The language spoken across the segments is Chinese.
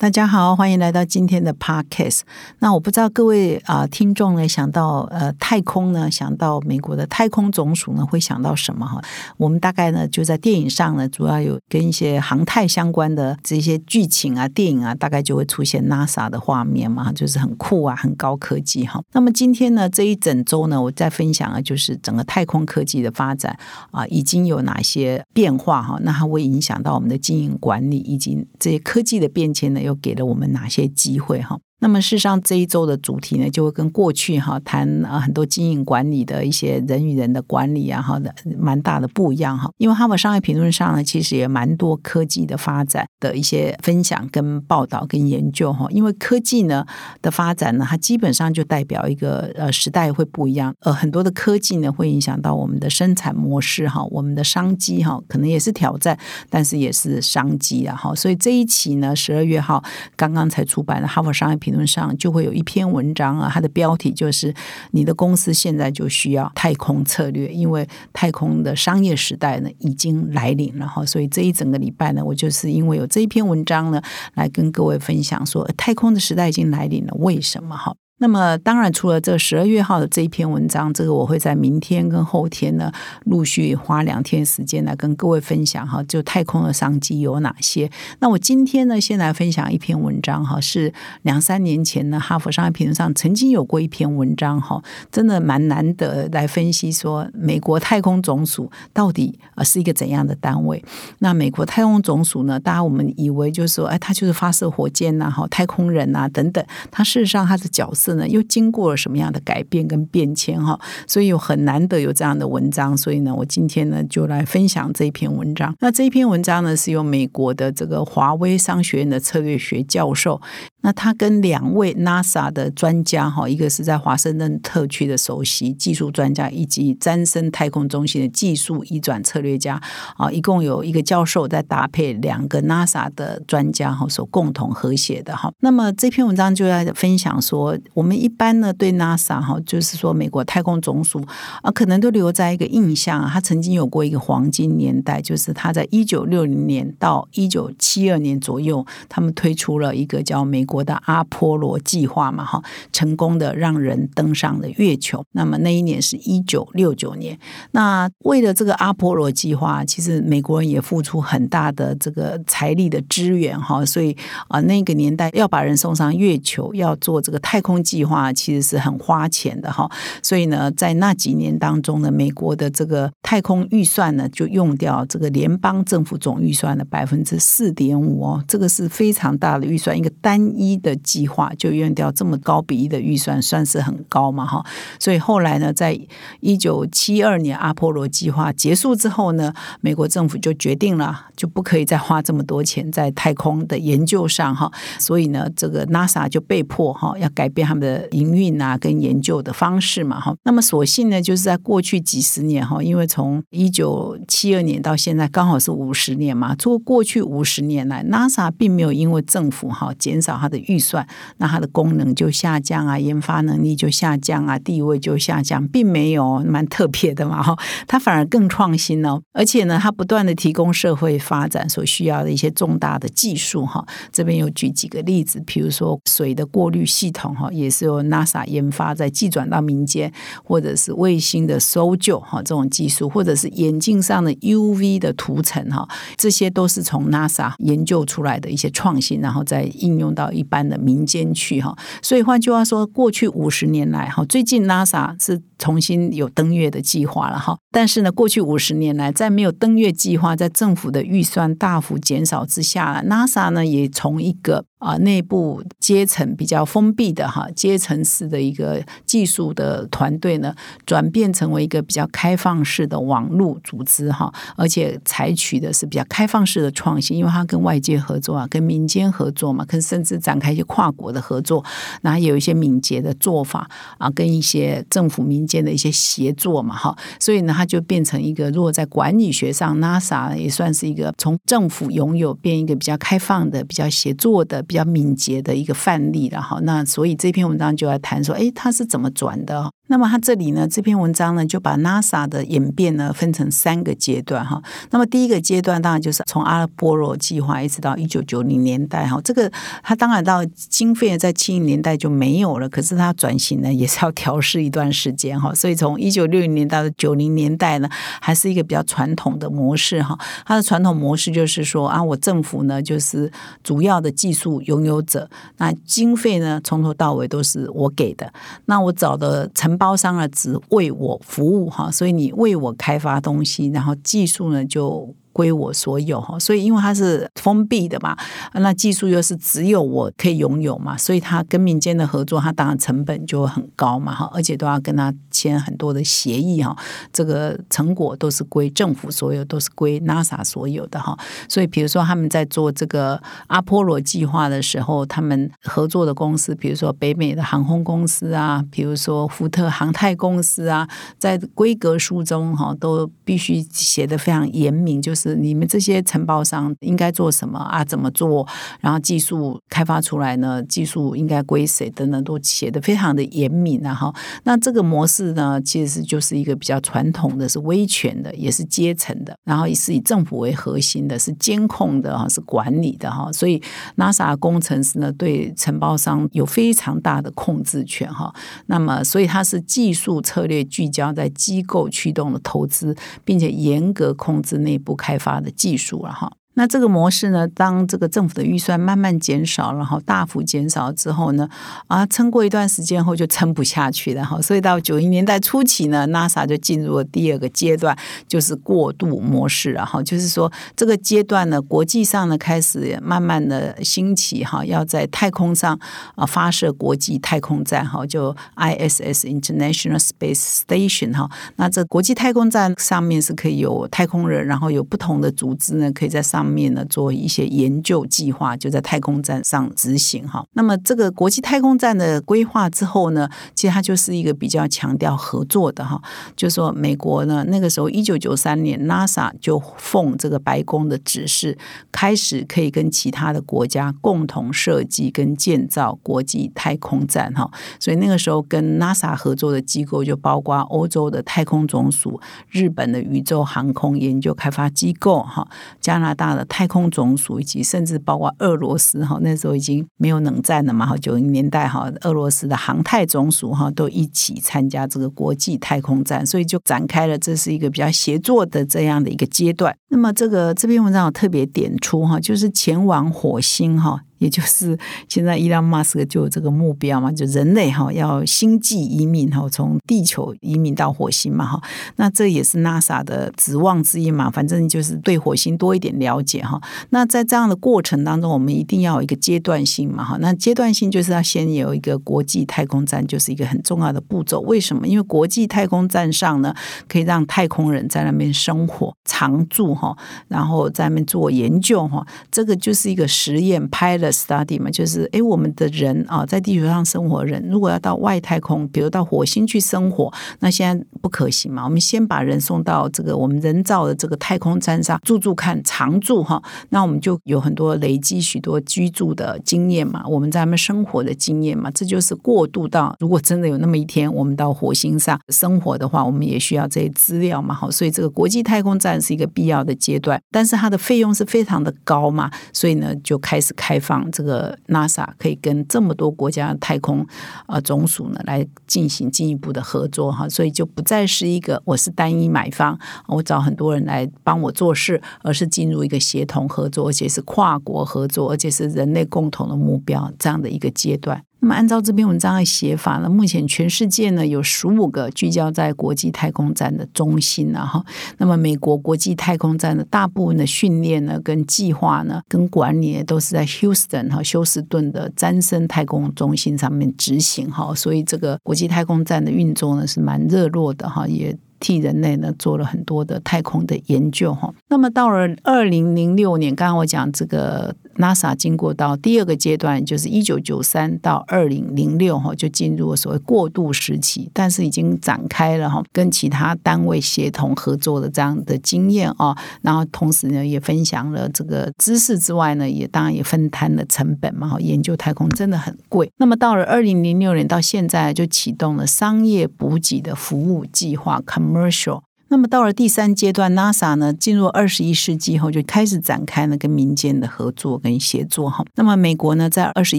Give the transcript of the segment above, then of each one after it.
大家好，欢迎来到今天的 Podcast。那我不知道各位啊、听众呢，想到呃太空呢，想到美国的太空总署呢，会想到什么哈？我们大概呢就在电影上呢，主要有跟一些航太相关的这些剧情啊、电影啊，大概就会出现 NASA 的画面嘛，就是很酷啊、很高科技哈。那么今天呢，这一整周呢，我在分享啊就是整个太空科技的发展啊，已经有哪些变化哈？那它会影响到我们的经营管理，以及这些科技的变迁呢，又给了我们哪些机会哈？那么，事实上这一周的主题呢，就会跟过去哈谈啊很多经营管理的一些人与人的管理啊哈的蛮大的不一样哈。因为哈佛商业评论上呢，其实也蛮多科技的发展的一些分享跟报道跟研究哈。因为科技呢的发展呢，它基本上就代表一个呃时代会不一样，呃很多的科技呢会影响到我们的生产模式哈，我们的商机哈，可能也是挑战，但是也是商机啊哈。所以这一期呢，十二月号刚刚才出版的哈佛商业评。理论上就会有一篇文章啊，它的标题就是“你的公司现在就需要太空策略”，因为太空的商业时代呢已经来临了哈。所以这一整个礼拜呢，我就是因为有这一篇文章呢，来跟各位分享说，太空的时代已经来临了，为什么哈？那么，当然，除了这十二月号的这一篇文章，这个我会在明天跟后天呢，陆续花两天时间来跟各位分享哈，就太空的商机有哪些。那我今天呢，先来分享一篇文章哈，是两三年前呢，哈佛商业评论上曾经有过一篇文章哈，真的蛮难得来分析说美国太空总署到底呃是一个怎样的单位。那美国太空总署呢，大家我们以为就是说，哎，它就是发射火箭呐，哈，太空人呐等等，它事实上它的角色。又经过了什么样的改变跟变迁哈？所以有很难得有这样的文章，所以呢，我今天呢就来分享这一篇文章。那这一篇文章呢，是由美国的这个华威商学院的策略学教授，那他跟两位 NASA 的专家哈，一个是在华盛顿特区的首席技术专家，以及詹森太空中心的技术移转策略家啊，一共有一个教授在搭配两个 NASA 的专家哈，所共同合写的哈。那么这篇文章就在分享说。我们一般呢对 NASA 哈，就是说美国太空总署啊，可能都留在一个印象啊，它曾经有过一个黄金年代，就是他在一九六零年到一九七二年左右，他们推出了一个叫美国的阿波罗计划嘛哈，成功的让人登上了月球。那么那一年是一九六九年，那为了这个阿波罗计划，其实美国人也付出很大的这个财力的支援哈，所以啊那个年代要把人送上月球，要做这个太空。计划其实是很花钱的哈，所以呢，在那几年当中呢，美国的这个太空预算呢，就用掉这个联邦政府总预算的百分之四点五哦，这个是非常大的预算，一个单一的计划就用掉这么高比例的预算，算是很高嘛哈。所以后来呢，在一九七二年阿波罗计划结束之后呢，美国政府就决定了，就不可以再花这么多钱在太空的研究上哈，所以呢，这个 NASA 就被迫哈要改变他们。的营运啊，跟研究的方式嘛，哈，那么所幸呢，就是在过去几十年哈，因为从一九七二年到现在刚好是五十年嘛，做过去五十年来，NASA 并没有因为政府哈减少它的预算，那它的功能就下降啊，研发能力就下降啊，地位就下降，并没有蛮特别的嘛，哈，它反而更创新哦，而且呢，它不断的提供社会发展所需要的一些重大的技术哈，这边有举几个例子，比如说水的过滤系统哈，也是由 NASA 研发，再寄转到民间，或者是卫星的搜救哈这种技术，或者是眼镜上的 UV 的涂层哈，这些都是从 NASA 研究出来的一些创新，然后再应用到一般的民间去哈。所以换句话说，过去五十年来哈，最近 NASA 是重新有登月的计划了哈。但是呢，过去五十年来，在没有登月计划，在政府的预算大幅减少之下，NASA 呢也从一个啊内部阶层比较封闭的哈阶层式的一个技术的团队呢，转变成为一个比较开放式的网络组织哈，而且采取的是比较开放式的创新，因为它跟外界合作啊，跟民间合作嘛，跟甚至展开一些跨国的合作，然后有一些敏捷的做法啊，跟一些政府民间的一些协作嘛，哈，所以呢，它就变成一个，如果在管理学上，NASA 也算是一个从政府拥有变一个比较开放的、比较协作的、比较敏捷的一个范例了，哈。那所以这篇文章就要谈说，哎，它是怎么转的？那么它这里呢，这篇文章呢，就把 NASA 的演变呢分成三个阶段，哈。那么第一个阶段当然就是从阿拉波罗计划一直到一九九零年代，哈，这个它当然到经费在七零年代就没有了，可是它转型呢也是要调试一段时间，哈。所以从一九六零年到九零年代呢，还是一个比较传统的模式，哈。它的传统模式就是说啊，我政府呢就是主要的技术拥有者，那经费呢从头到尾都是我给的，那我找的成包商呢只为我服务，哈。所以你为我开发东西，然后技术呢就。归我所有哈，所以因为它是封闭的嘛，那技术又是只有我可以拥有嘛，所以它跟民间的合作，它当然成本就会很高嘛哈，而且都要跟他签很多的协议哈，这个成果都是归政府所有，都是归 NASA 所有的哈，所以比如说他们在做这个阿波罗计划的时候，他们合作的公司，比如说北美的航空公司啊，比如说福特航太公司啊，在规格书中哈，都必须写的非常严明，就是。是你们这些承包商应该做什么啊？怎么做？然后技术开发出来呢？技术应该归谁？等等，都写的非常的严明啊！哈，那这个模式呢，其实就是一个比较传统的，是威权的，也是阶层的，然后也是以政府为核心的，是监控的哈，是管理的哈。所以 NASA 工程师呢，对承包商有非常大的控制权哈。那么，所以它是技术策略聚焦在机构驱动的投资，并且严格控制内部开。开发的技术了哈。那这个模式呢？当这个政府的预算慢慢减少，然后大幅减少之后呢，啊，撑过一段时间后就撑不下去了哈。所以到九零年代初期呢，NASA 就进入了第二个阶段，就是过渡模式然后。就是说这个阶段呢，国际上呢开始慢慢的兴起哈，要在太空上啊发射国际太空站哈，就 ISS International Space Station 哈。那这国际太空站上面是可以有太空人，然后有不同的组织呢，可以在上。面呢做一些研究计划，就在太空站上执行哈。那么这个国际太空站的规划之后呢，其实它就是一个比较强调合作的哈。就说美国呢，那个时候一九九三年，NASA 就奉这个白宫的指示，开始可以跟其他的国家共同设计跟建造国际太空站哈。所以那个时候跟 NASA 合作的机构就包括欧洲的太空总署、日本的宇宙航空研究开发机构哈、加拿大的。太空总署以及甚至包括俄罗斯哈，那时候已经没有冷战了嘛哈，九零年代哈，俄罗斯的航太总署哈都一起参加这个国际太空站，所以就展开了这是一个比较协作的这样的一个阶段。那么这个这篇文章我特别点出哈，就是前往火星哈。也就是现在，伊朗马斯克就有这个目标嘛，就人类哈要星际移民哈，从地球移民到火星嘛哈。那这也是 NASA 的指望之一嘛。反正就是对火星多一点了解哈。那在这样的过程当中，我们一定要有一个阶段性嘛哈。那阶段性就是要先有一个国际太空站，就是一个很重要的步骤。为什么？因为国际太空站上呢，可以让太空人在那边生活常住哈，然后在那边做研究哈。这个就是一个实验拍了。Study 嘛，就是哎，我们的人啊，在地球上生活人，如果要到外太空，比如到火星去生活，那现在不可行嘛。我们先把人送到这个我们人造的这个太空站上住住看，常住哈，那我们就有很多累积许多居住的经验嘛，我们在那边生活的经验嘛，这就是过渡到如果真的有那么一天，我们到火星上生活的话，我们也需要这些资料嘛。好，所以这个国际太空站是一个必要的阶段，但是它的费用是非常的高嘛，所以呢，就开始开放。这个 NASA 可以跟这么多国家太空呃总署呢来进行进一步的合作哈，所以就不再是一个我是单一买方，我找很多人来帮我做事，而是进入一个协同合作，而且是跨国合作，而且是人类共同的目标这样的一个阶段。那么，按照这篇文章的写法呢，目前全世界呢有十五个聚焦在国际太空站的中心了哈。那么，美国国际太空站的大部分的训练呢、跟计划呢、跟管理都是在 Houston 和休斯顿的詹森太空中心上面执行哈。所以，这个国际太空站的运作呢是蛮热络的哈，也。替人类呢做了很多的太空的研究哈。那么到了二零零六年，刚刚我讲这个 NASA 经过到第二个阶段，就是一九九三到二零零六哈，就进入了所谓过渡时期，但是已经展开了哈，跟其他单位协同合作的这样的经验啊，然后同时呢，也分享了这个知识之外呢，也当然也分摊了成本嘛，研究太空真的很贵。那么到了二零零六年到现在，就启动了商业补给的服务计划 （commercial）。那么到了第三阶段，NASA 呢进入二十一世纪后，就开始展开了跟民间的合作跟协作哈。那么美国呢，在二十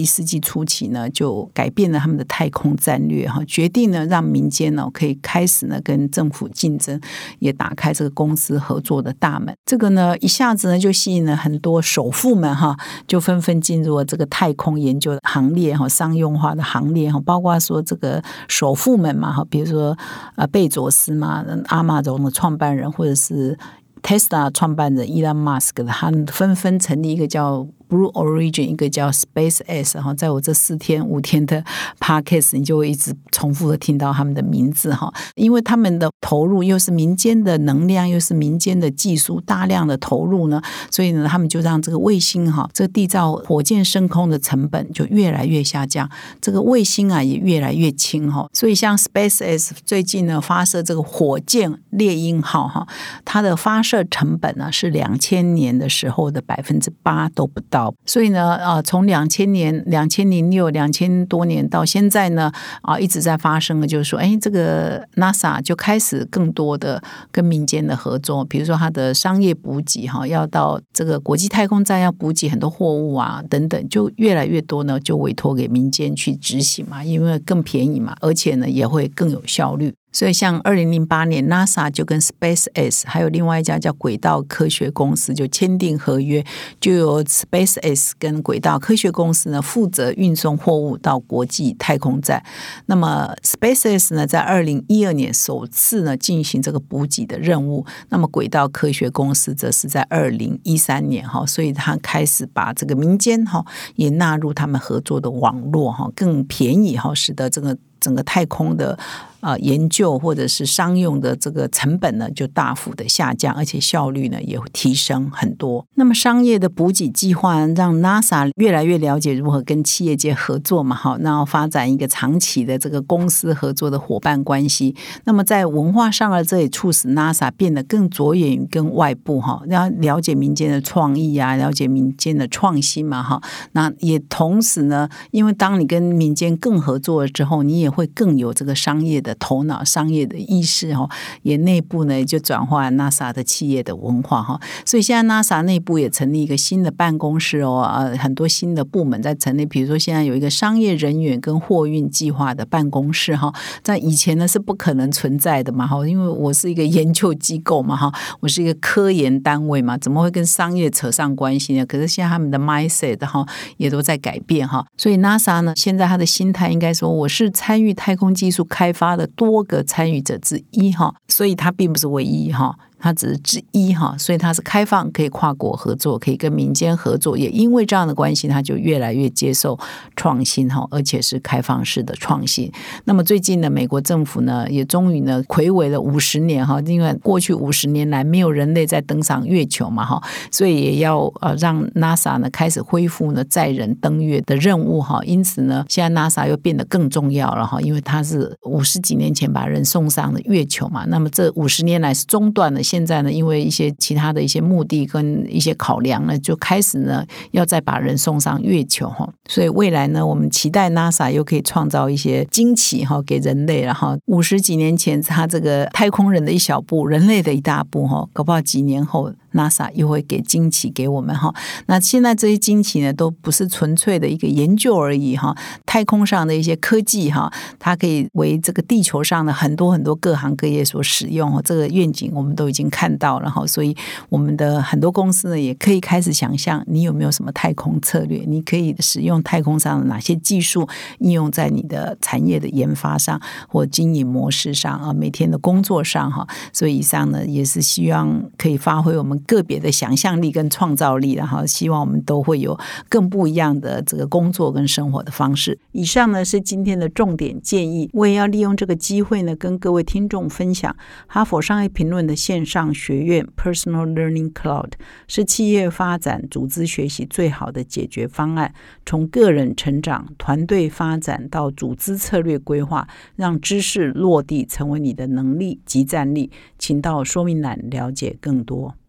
一世纪初期呢，就改变了他们的太空战略哈，决定呢让民间呢可以开始呢跟政府竞争，也打开这个公司合作的大门。这个呢一下子呢就吸引了很多首富们哈，就纷纷进入了这个太空研究的行列哈，商用化的行列哈，包括说这个首富们嘛哈，比如说呃贝佐斯嘛，阿马荣。创办人或者是 Tesla 创办人伊 m 马斯克，他们纷纷成立一个叫。Blue Origin 一个叫 Space X 哈，在我这四天五天的 Podcast，你就会一直重复的听到他们的名字哈，因为他们的投入又是民间的能量，又是民间的技术，大量的投入呢，所以呢，他们就让这个卫星哈，这个缔造火箭升空的成本就越来越下降，这个卫星啊也越来越轻哈，所以像 Space X 最近呢发射这个火箭猎鹰号哈，它的发射成本呢是两千年的时候的百分之八都不到。所以呢，啊，从两千年、两千零六、两千多年到现在呢，啊，一直在发生的，就是说，哎，这个 NASA 就开始更多的跟民间的合作，比如说它的商业补给哈，要到这个国际太空站要补给很多货物啊，等等，就越来越多呢，就委托给民间去执行嘛，因为更便宜嘛，而且呢，也会更有效率。所以，像二零零八年，NASA 就跟 Space X 还有另外一家叫轨道科学公司就签订合约，就由 Space X 跟轨道科学公司呢负责运送货物到国际太空站。那么，Space X 呢在二零一二年首次呢进行这个补给的任务。那么，轨道科学公司则是在二零一三年哈，所以他开始把这个民间哈也纳入他们合作的网络哈，更便宜哈，使得这个整个太空的。啊，研究或者是商用的这个成本呢，就大幅的下降，而且效率呢也会提升很多。那么商业的补给计划让 NASA 越来越了解如何跟企业界合作嘛，好，然后发展一个长期的这个公司合作的伙伴关系。那么在文化上呢，这也促使 NASA 变得更着眼于跟外部哈，要了解民间的创意啊，了解民间的创新嘛，哈。那也同时呢，因为当你跟民间更合作了之后，你也会更有这个商业的。头脑商业的意识哈，也内部呢就转化 NASA 的企业的文化哈，所以现在 NASA 内部也成立一个新的办公室哦，呃，很多新的部门在成立，比如说现在有一个商业人员跟货运计划的办公室哈，在以前呢是不可能存在的嘛哈，因为我是一个研究机构嘛哈，我是一个科研单位嘛，怎么会跟商业扯上关系呢？可是现在他们的 mindset 哈也都在改变哈，所以 NASA 呢现在他的心态应该说我是参与太空技术开发的。多个参与者之一哈，所以它并不是唯一哈。它只是之一哈，所以它是开放，可以跨国合作，可以跟民间合作。也因为这样的关系，它就越来越接受创新哈，而且是开放式的创新。那么最近呢，美国政府呢也终于呢魁伟了五十年哈，因为过去五十年来没有人类在登上月球嘛哈，所以也要呃让 NASA 呢开始恢复呢载人登月的任务哈。因此呢，现在 NASA 又变得更重要了哈，因为它是五十几年前把人送上了月球嘛。那么这五十年来是中断了。现在呢，因为一些其他的一些目的跟一些考量呢，就开始呢要再把人送上月球哈。所以未来呢，我们期待 NASA 又可以创造一些惊奇哈给人类。然后五十几年前他这个太空人的一小步，人类的一大步哈，搞不好几年后。NASA 又会给惊奇给我们哈，那现在这些惊奇呢，都不是纯粹的一个研究而已哈。太空上的一些科技哈，它可以为这个地球上的很多很多各行各业所使用。这个愿景我们都已经看到了哈，所以我们的很多公司呢，也可以开始想象，你有没有什么太空策略？你可以使用太空上的哪些技术应用在你的产业的研发上或经营模式上啊？每天的工作上哈。所以以上呢，也是希望可以发挥我们。个别的想象力跟创造力，然后希望我们都会有更不一样的这个工作跟生活的方式。以上呢是今天的重点建议，我也要利用这个机会呢，跟各位听众分享哈佛商业评论的线上学院 Personal Learning Cloud 是企业发展、组织学习最好的解决方案，从个人成长、团队发展到组织策略规划，让知识落地成为你的能力及战力。请到说明栏了解更多。